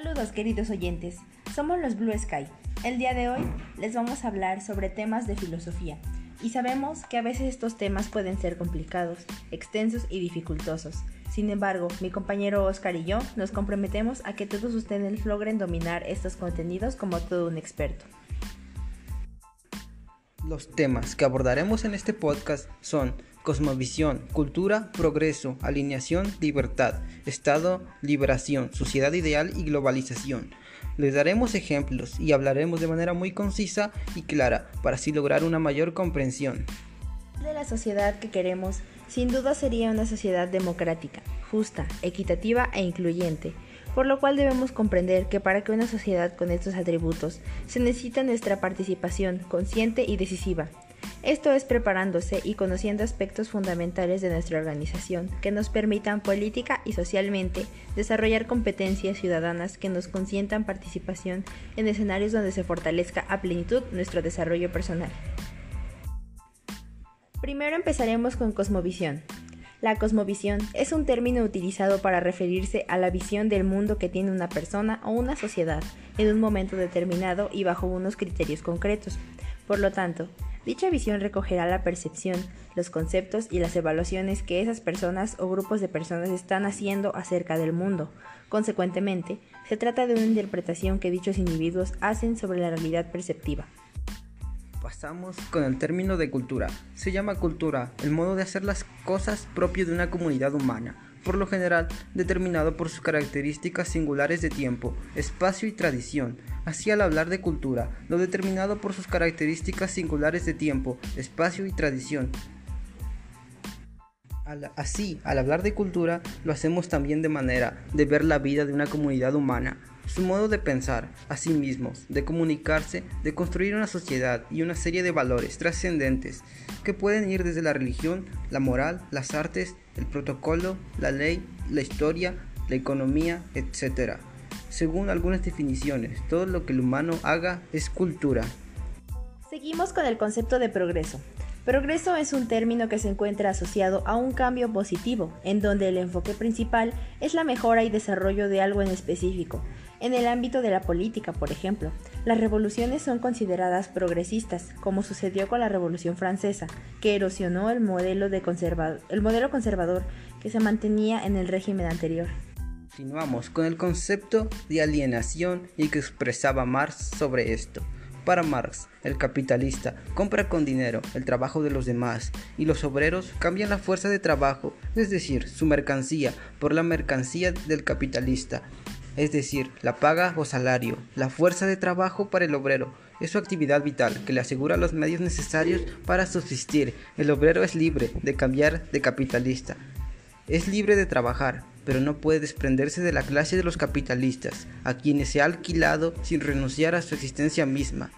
Saludos queridos oyentes, somos los Blue Sky. El día de hoy les vamos a hablar sobre temas de filosofía y sabemos que a veces estos temas pueden ser complicados, extensos y dificultosos. Sin embargo, mi compañero Oscar y yo nos comprometemos a que todos ustedes logren dominar estos contenidos como todo un experto. Los temas que abordaremos en este podcast son cosmovisión, cultura, progreso, alineación, libertad, Estado, liberación, sociedad ideal y globalización. Les daremos ejemplos y hablaremos de manera muy concisa y clara para así lograr una mayor comprensión. De la sociedad que queremos, sin duda sería una sociedad democrática, justa, equitativa e incluyente, por lo cual debemos comprender que para que una sociedad con estos atributos se necesita nuestra participación consciente y decisiva, esto es preparándose y conociendo aspectos fundamentales de nuestra organización que nos permitan política y socialmente desarrollar competencias ciudadanas que nos consientan participación en escenarios donde se fortalezca a plenitud nuestro desarrollo personal. Primero empezaremos con cosmovisión. La cosmovisión es un término utilizado para referirse a la visión del mundo que tiene una persona o una sociedad en un momento determinado y bajo unos criterios concretos. Por lo tanto, Dicha visión recogerá la percepción, los conceptos y las evaluaciones que esas personas o grupos de personas están haciendo acerca del mundo. Consecuentemente, se trata de una interpretación que dichos individuos hacen sobre la realidad perceptiva. Pasamos con el término de cultura. Se llama cultura el modo de hacer las cosas propio de una comunidad humana por lo general determinado por sus características singulares de tiempo, espacio y tradición. Así al hablar de cultura, lo determinado por sus características singulares de tiempo, espacio y tradición. así, al hablar de cultura, lo hacemos también de manera de ver la vida de una comunidad humana, su modo de pensar a sí mismos, de comunicarse, de construir una sociedad y una serie de valores trascendentes que pueden ir desde la religión, la moral, las artes, el protocolo, la ley, la historia, la economía, etc. Según algunas definiciones, todo lo que el humano haga es cultura. Seguimos con el concepto de progreso. Progreso es un término que se encuentra asociado a un cambio positivo, en donde el enfoque principal es la mejora y desarrollo de algo en específico, en el ámbito de la política, por ejemplo, las revoluciones son consideradas progresistas, como sucedió con la Revolución Francesa, que erosionó el modelo, de el modelo conservador que se mantenía en el régimen anterior. Continuamos con el concepto de alienación y que expresaba Marx sobre esto. Para Marx, el capitalista compra con dinero el trabajo de los demás y los obreros cambian la fuerza de trabajo, es decir, su mercancía, por la mercancía del capitalista es decir, la paga o salario, la fuerza de trabajo para el obrero. Es su actividad vital que le asegura los medios necesarios para subsistir. El obrero es libre de cambiar de capitalista. Es libre de trabajar, pero no puede desprenderse de la clase de los capitalistas, a quienes se ha alquilado sin renunciar a su existencia misma.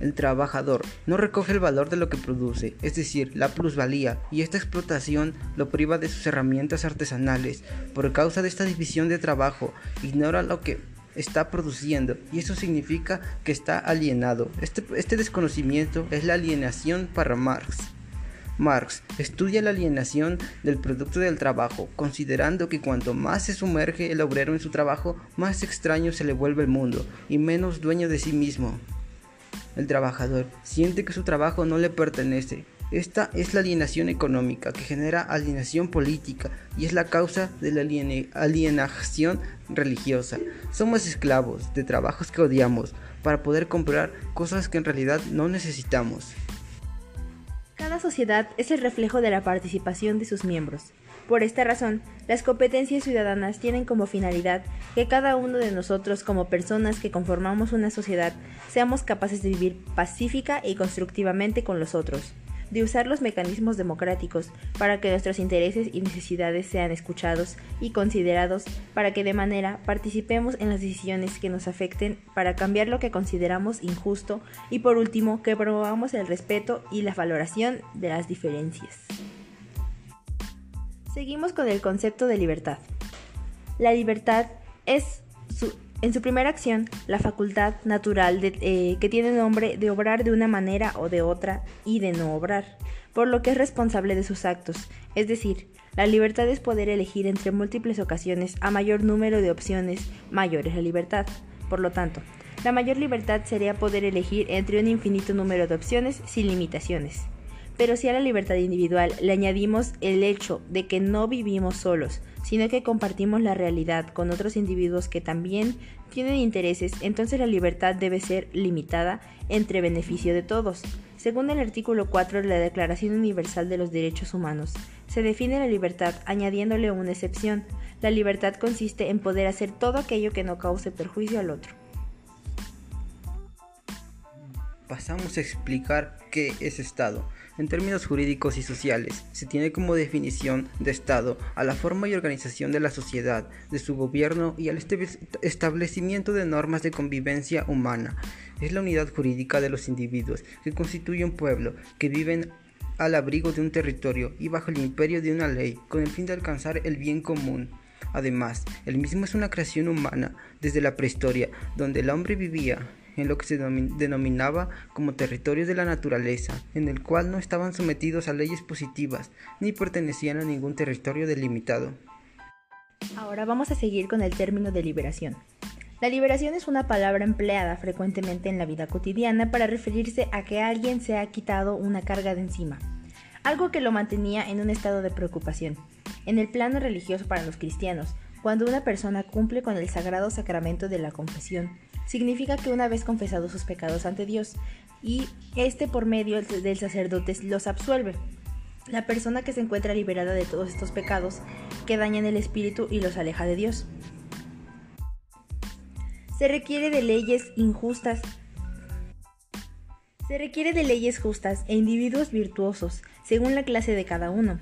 El trabajador no recoge el valor de lo que produce, es decir, la plusvalía, y esta explotación lo priva de sus herramientas artesanales. Por causa de esta división de trabajo, ignora lo que está produciendo y eso significa que está alienado. Este, este desconocimiento es la alienación para Marx. Marx estudia la alienación del producto del trabajo, considerando que cuanto más se sumerge el obrero en su trabajo, más extraño se le vuelve el mundo y menos dueño de sí mismo. El trabajador siente que su trabajo no le pertenece. Esta es la alienación económica que genera alienación política y es la causa de la alienación religiosa. Somos esclavos de trabajos que odiamos para poder comprar cosas que en realidad no necesitamos. Cada sociedad es el reflejo de la participación de sus miembros. Por esta razón, las competencias ciudadanas tienen como finalidad que cada uno de nosotros como personas que conformamos una sociedad seamos capaces de vivir pacífica y constructivamente con los otros, de usar los mecanismos democráticos para que nuestros intereses y necesidades sean escuchados y considerados para que de manera participemos en las decisiones que nos afecten para cambiar lo que consideramos injusto y por último que promovamos el respeto y la valoración de las diferencias. Seguimos con el concepto de libertad. La libertad es, en su primera acción, la facultad natural eh, que tiene nombre de obrar de una manera o de otra y de no obrar, por lo que es responsable de sus actos, es decir, La libertad es poder elegir entre múltiples ocasiones a mayor número de opciones, mayor es la libertad. Por lo tanto, la mayor libertad sería poder elegir entre un infinito número de opciones sin limitaciones. Pero si a la libertad individual le añadimos el hecho de que no vivimos solos, sino que compartimos la realidad con otros individuos que también tienen intereses, entonces la libertad debe ser limitada entre beneficio de todos. Según el artículo 4 de la Declaración Universal de los Derechos Humanos, se define la libertad añadiéndole una excepción. La libertad consiste en poder hacer todo aquello que no cause perjuicio al otro. Pasamos a explicar qué es Estado. En términos jurídicos y sociales, se tiene como definición de Estado a la forma y organización de la sociedad, de su gobierno y al establecimiento de normas de convivencia humana. Es la unidad jurídica de los individuos que constituye un pueblo, que viven al abrigo de un territorio y bajo el imperio de una ley, con el fin de alcanzar el bien común. Además, el mismo es una creación humana desde la prehistoria, donde el hombre vivía en lo que se denominaba como territorio de la naturaleza, en el cual no estaban sometidos a leyes positivas ni pertenecían a ningún territorio delimitado. Ahora vamos a seguir con el término de liberación. La liberación es una palabra empleada frecuentemente en la vida cotidiana para referirse a que alguien se ha quitado una carga de encima, algo que lo mantenía en un estado de preocupación. En el plano religioso para los cristianos, cuando una persona cumple con el sagrado sacramento de la confesión, significa que una vez confesado sus pecados ante Dios y este por medio del sacerdote los absuelve. La persona que se encuentra liberada de todos estos pecados que dañan el espíritu y los aleja de Dios. Se requiere de leyes injustas. Se requiere de leyes justas e individuos virtuosos, según la clase de cada uno.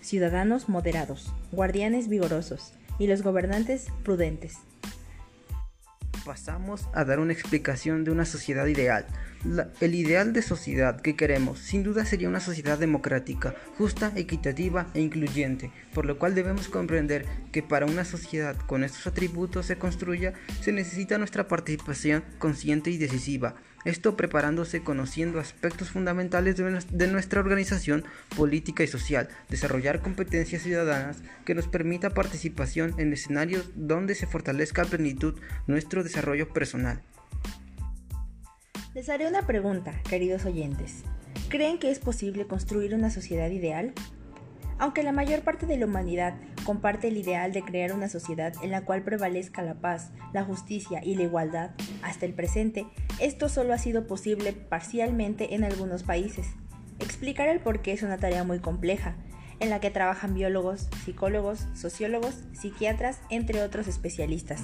Ciudadanos moderados, guardianes vigorosos y los gobernantes prudentes pasamos a dar una explicación de una sociedad ideal. El ideal de sociedad que queremos sin duda sería una sociedad democrática, justa, equitativa e incluyente, por lo cual debemos comprender que para una sociedad con estos atributos se construya se necesita nuestra participación consciente y decisiva esto preparándose conociendo aspectos fundamentales de nuestra organización política y social, desarrollar competencias ciudadanas que nos permita participación en escenarios donde se fortalezca a plenitud nuestro desarrollo personal. Les haré una pregunta, queridos oyentes. ¿Creen que es posible construir una sociedad ideal? Aunque la mayor parte de la humanidad comparte el ideal de crear una sociedad en la cual prevalezca la paz, la justicia y la igualdad, hasta el presente, esto solo ha sido posible parcialmente en algunos países. Explicar el por qué es una tarea muy compleja, en la que trabajan biólogos, psicólogos, sociólogos, psiquiatras, entre otros especialistas,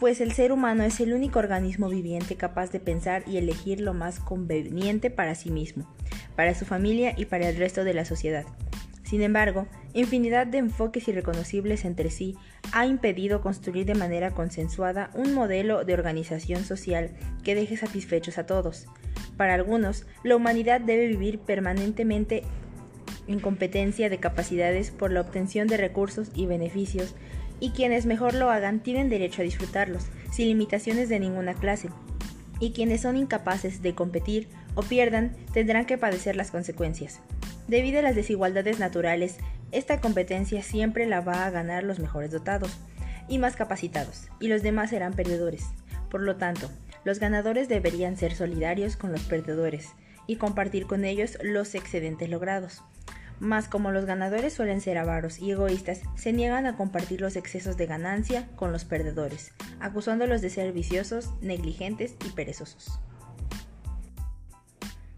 pues el ser humano es el único organismo viviente capaz de pensar y elegir lo más conveniente para sí mismo, para su familia y para el resto de la sociedad. Sin embargo, infinidad de enfoques irreconocibles entre sí ha impedido construir de manera consensuada un modelo de organización social que deje satisfechos a todos. Para algunos, la humanidad debe vivir permanentemente en competencia de capacidades por la obtención de recursos y beneficios, y quienes mejor lo hagan tienen derecho a disfrutarlos, sin limitaciones de ninguna clase, y quienes son incapaces de competir o pierdan tendrán que padecer las consecuencias. Debido a las desigualdades naturales, esta competencia siempre la va a ganar los mejores dotados y más capacitados, y los demás serán perdedores. Por lo tanto, los ganadores deberían ser solidarios con los perdedores y compartir con ellos los excedentes logrados. Mas como los ganadores suelen ser avaros y egoístas, se niegan a compartir los excesos de ganancia con los perdedores, acusándolos de ser viciosos, negligentes y perezosos.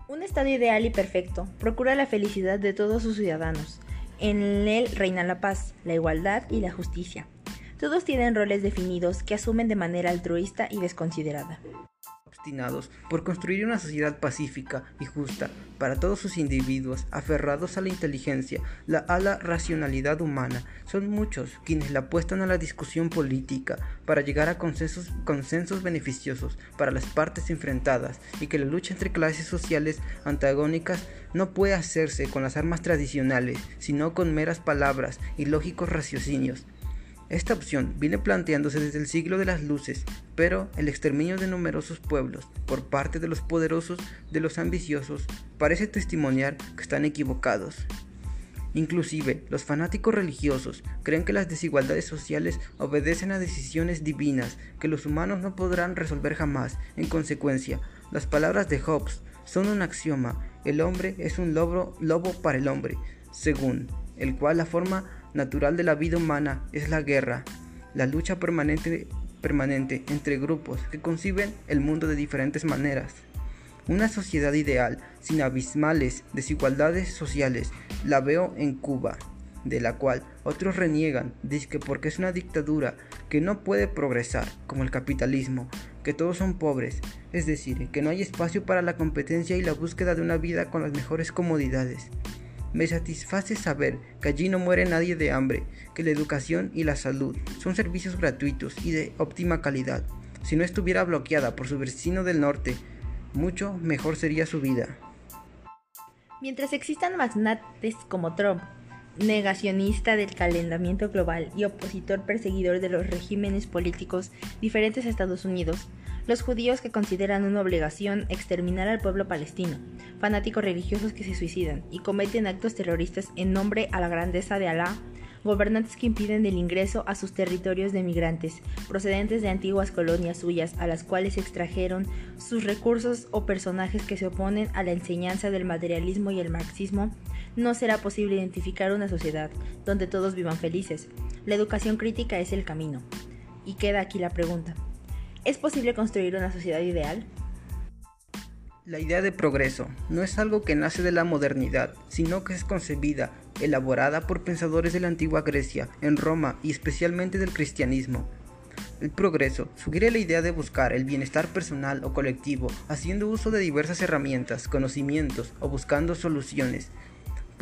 Un Estado ideal y perfecto procura la felicidad de todos sus ciudadanos. En él reina la paz, la igualdad y la justicia. Todos tienen roles definidos que asumen de manera altruista y desconsiderada por construir una sociedad pacífica y justa para todos sus individuos, aferrados a la inteligencia, la, a la racionalidad humana. Son muchos quienes la apuestan a la discusión política para llegar a consensos, consensos beneficiosos para las partes enfrentadas y que la lucha entre clases sociales antagónicas no puede hacerse con las armas tradicionales, sino con meras palabras y lógicos raciocinios. Esta opción viene planteándose desde el siglo de las luces, pero el exterminio de numerosos pueblos por parte de los poderosos, de los ambiciosos, parece testimoniar que están equivocados. Inclusive, los fanáticos religiosos creen que las desigualdades sociales obedecen a decisiones divinas que los humanos no podrán resolver jamás. En consecuencia, las palabras de Hobbes son un axioma. El hombre es un lobo, lobo para el hombre, según el cual la forma natural de la vida humana es la guerra, la lucha permanente, permanente entre grupos que conciben el mundo de diferentes maneras. Una sociedad ideal, sin abismales desigualdades sociales, la veo en Cuba, de la cual otros reniegan, dicen porque es una dictadura que no puede progresar, como el capitalismo, que todos son pobres, es decir, que no hay espacio para la competencia y la búsqueda de una vida con las mejores comodidades. Me satisface saber que allí no muere nadie de hambre, que la educación y la salud son servicios gratuitos y de óptima calidad. Si no estuviera bloqueada por su vecino del norte, mucho mejor sería su vida. Mientras existan magnates como Trump, negacionista del calentamiento global y opositor perseguidor de los regímenes políticos diferentes a Estados Unidos, los judíos que consideran una obligación exterminar al pueblo palestino, fanáticos religiosos que se suicidan y cometen actos terroristas en nombre a la grandeza de Alá gobernantes que impiden el ingreso a sus territorios de migrantes procedentes de antiguas colonias suyas a las cuales extrajeron sus recursos o personajes que se oponen a la enseñanza del materialismo y el marxismo, no será posible identificar una sociedad donde todos vivan felices. La educación crítica es el camino. Y queda aquí la pregunta. ¿Es posible construir una sociedad ideal? La idea de progreso no es algo que nace de la modernidad, sino que es concebida, elaborada por pensadores de la antigua Grecia, en Roma y especialmente del cristianismo. El progreso sugiere la idea de buscar el bienestar personal o colectivo, haciendo uso de diversas herramientas, conocimientos o buscando soluciones.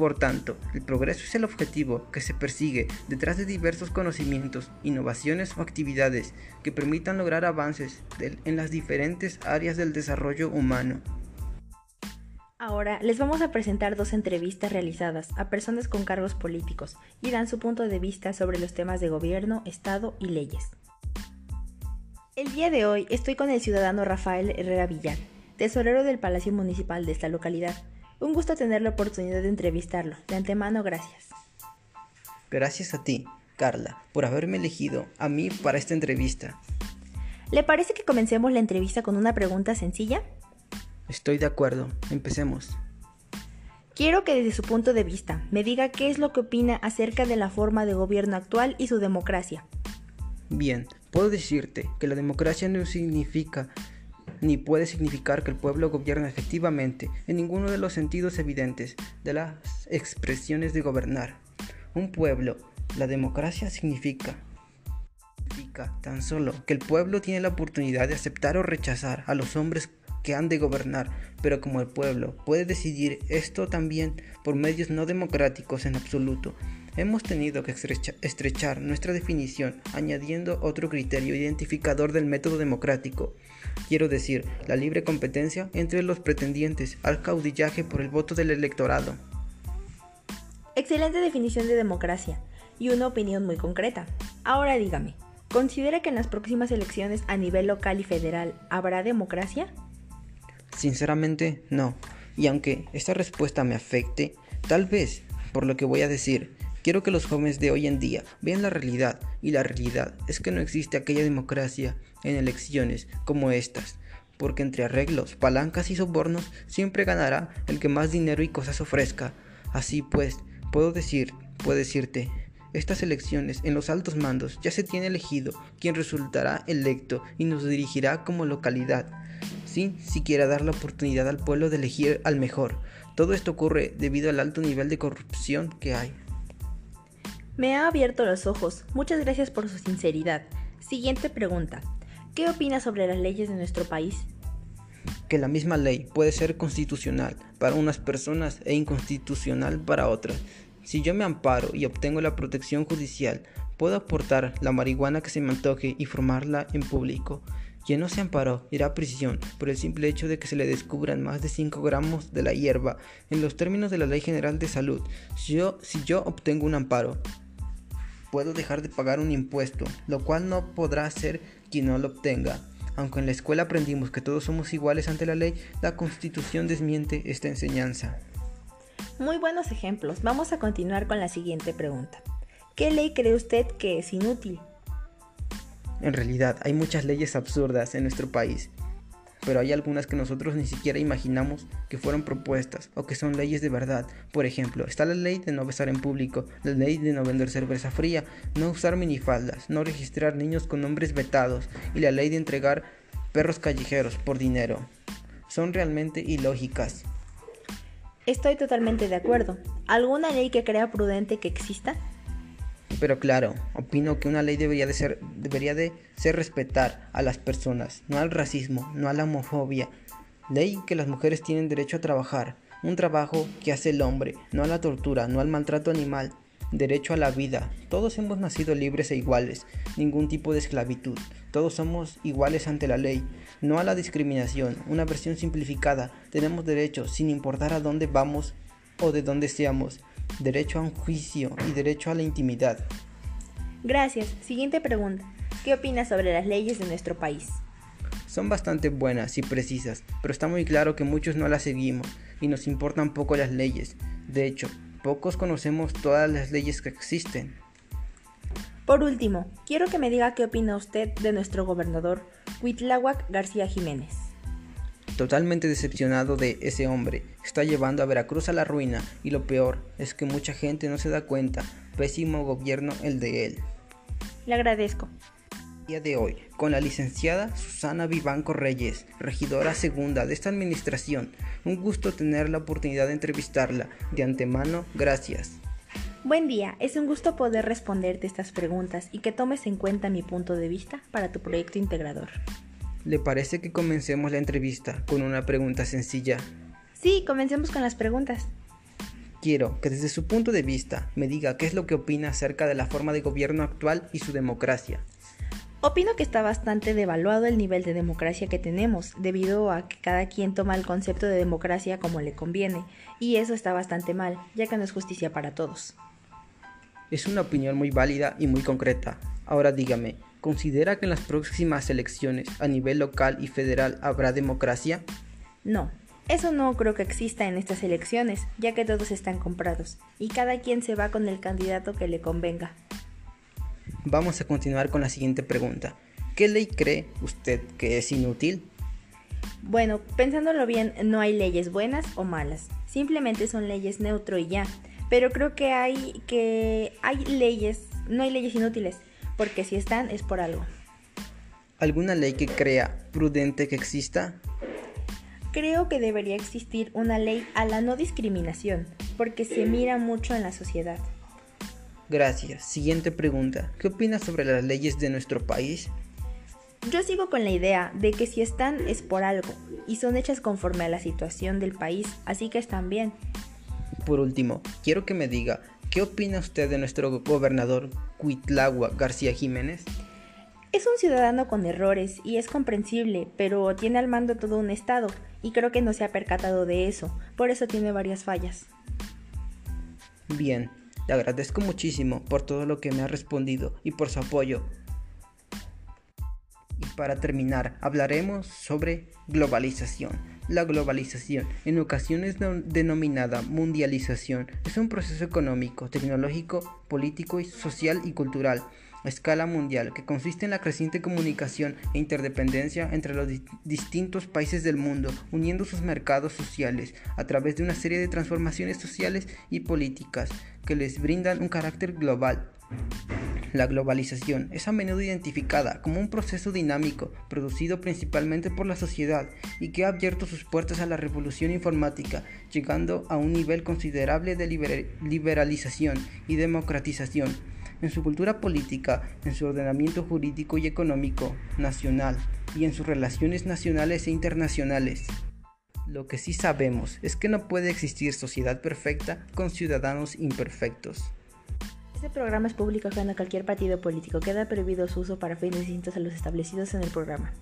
Por tanto, el progreso es el objetivo que se persigue detrás de diversos conocimientos, innovaciones o actividades que permitan lograr avances en las diferentes áreas del desarrollo humano. Ahora les vamos a presentar dos entrevistas realizadas a personas con cargos políticos y dan su punto de vista sobre los temas de gobierno, Estado y leyes. El día de hoy estoy con el ciudadano Rafael Herrera Villar, tesorero del Palacio Municipal de esta localidad, un gusto tener la oportunidad de entrevistarlo. De antemano, gracias. Gracias a ti, Carla, por haberme elegido a mí para esta entrevista. ¿Le parece que comencemos la entrevista con una pregunta sencilla? Estoy de acuerdo. Empecemos. Quiero que desde su punto de vista me diga qué es lo que opina acerca de la forma de gobierno actual y su democracia. Bien, puedo decirte que la democracia no significa ni puede significar que el pueblo gobierne efectivamente en ninguno de los sentidos evidentes de las expresiones de gobernar. Un pueblo, la democracia significa significa tan solo que el pueblo tiene la oportunidad de aceptar o rechazar a los hombres que han de gobernar, pero como el pueblo puede decidir esto también por medios no democráticos en absoluto, hemos tenido que estrechar nuestra definición añadiendo otro criterio identificador del método democrático, quiero decir, la libre competencia entre los pretendientes al caudillaje por el voto del electorado. Excelente definición de democracia y una opinión muy concreta. Ahora dígame, ¿considera que en las próximas elecciones a nivel local y federal habrá democracia? Sinceramente, no. Y aunque esta respuesta me afecte, tal vez, por lo que voy a decir, quiero que los jóvenes de hoy en día vean la realidad, y la realidad es que no existe aquella democracia en elecciones como estas, porque entre arreglos, palancas y sobornos siempre ganará el que más dinero y cosas ofrezca. Así pues, puedo decir, puedo decirte, estas elecciones en los altos mandos ya se tiene elegido quien resultará electo y nos dirigirá como localidad, sin siquiera dar la oportunidad al pueblo de elegir al mejor. Todo esto ocurre debido al alto nivel de corrupción que hay. Me ha abierto los ojos. Muchas gracias por su sinceridad. Siguiente pregunta. ¿Qué opina sobre las leyes de nuestro país? Que la misma ley puede ser constitucional para unas personas e inconstitucional para otras. Si yo me amparo y obtengo la protección judicial, puedo aportar la marihuana que se me antoje y formarla en público. Quien no se amparó irá a prisión por el simple hecho de que se le descubran más de 5 gramos de la hierba en los términos de la Ley General de Salud. Si yo, si yo obtengo un amparo, puedo dejar de pagar un impuesto, lo cual no podrá hacer quien no lo obtenga. Aunque en la escuela aprendimos que todos somos iguales ante la ley, la Constitución desmiente esta enseñanza. Muy buenos ejemplos. Vamos a continuar con la siguiente pregunta. ¿Qué ley cree usted que es inútil? En realidad, hay muchas leyes absurdas en nuestro país, pero hay algunas que nosotros ni siquiera imaginamos que fueron propuestas o que son leyes de verdad. Por ejemplo, está la ley de no besar en público, la ley de no vender cerveza fría, no usar minifaldas, no registrar niños con nombres vetados y la ley de entregar perros callejeros por dinero. Son realmente ilógicas. Estoy totalmente de acuerdo. ¿Alguna ley que crea prudente que exista? Pero claro, opino que una ley debería de ser, debería de ser respetar a las personas, no al racismo, no a la homofobia. Ley que las mujeres tienen derecho a trabajar, un trabajo que hace el hombre, no a la tortura, no al maltrato animal, derecho a la vida. Todos hemos nacido libres e iguales, ningún tipo de esclavitud. Todos somos iguales ante la ley, no a la discriminación. Una versión simplificada, tenemos derecho sin importar a dónde vamos o de dónde seamos derecho a un juicio y derecho a la intimidad. Gracias. Siguiente pregunta. ¿Qué opinas sobre las leyes de nuestro país? Son bastante buenas y precisas, pero está muy claro que muchos no las seguimos y nos importan poco las leyes. De hecho, pocos conocemos todas las leyes que existen. Por último, quiero que me diga qué opina usted de nuestro gobernador, Huitláhuac García Jiménez. Totalmente decepcionado de ese hombre, está llevando a Veracruz a la ruina y lo peor es que mucha gente no se da cuenta. Pésimo gobierno el de él. Le agradezco. Día de hoy, con la licenciada Susana Vivanco Reyes, regidora segunda de esta administración. Un gusto tener la oportunidad de entrevistarla. De antemano, gracias. Buen día, es un gusto poder responderte estas preguntas y que tomes en cuenta mi punto de vista para tu proyecto integrador. ¿Le parece que comencemos la entrevista con una pregunta sencilla? Sí, comencemos con las preguntas. Quiero que desde su punto de vista me diga qué es lo que opina acerca de la forma de gobierno actual y su democracia. Opino que está bastante devaluado el nivel de democracia que tenemos, debido a que cada quien toma el concepto de democracia como le conviene, y eso está bastante mal, ya que no es justicia para todos. Es una opinión muy válida y muy concreta. Ahora dígame, ¿Considera que en las próximas elecciones a nivel local y federal habrá democracia? No, eso no creo que exista en estas elecciones, ya que todos están comprados y cada quien se va con el candidato que le convenga. Vamos a continuar con la siguiente pregunta. ¿Qué ley cree usted que es inútil? Bueno, pensándolo bien, no hay leyes buenas o malas, simplemente son leyes neutro y ya. Pero creo que hay que hay leyes, no hay leyes inútiles, porque si están es por algo. ¿Alguna ley que crea prudente que exista? Creo que debería existir una ley a la no discriminación, porque se mira mucho en la sociedad. Gracias. Siguiente pregunta. ¿Qué opinas sobre las leyes de nuestro país? Yo sigo con la idea de que si están es por algo y son hechas conforme a la situación del país, así que están bien. Por último, quiero que me diga ¿Qué opina usted de nuestro gobernador Cuitlagua García Jiménez? Es un ciudadano con errores y es comprensible, pero tiene al mando todo un estado y creo que no se ha percatado de eso, por eso tiene varias fallas. Bien, le agradezco muchísimo por todo lo que me ha respondido y por su apoyo. Y para terminar, hablaremos sobre globalización. La globalización, en ocasiones denominada mundialización, es un proceso económico, tecnológico, político, social y cultural a escala mundial que consiste en la creciente comunicación e interdependencia entre los distintos países del mundo, uniendo sus mercados sociales a través de una serie de transformaciones sociales y políticas que les brindan un carácter global. La globalización es a menudo identificada como un proceso dinámico producido principalmente por la sociedad y que ha abierto sus puertas a la revolución informática, llegando a un nivel considerable de liberalización y democratización en su cultura política, en su ordenamiento jurídico y económico nacional y en sus relaciones nacionales e internacionales. Lo que sí sabemos es que no puede existir sociedad perfecta con ciudadanos imperfectos. Este programa es público ajeno a cualquier partido político. Queda prohibido su uso para fines distintos a los establecidos en el programa.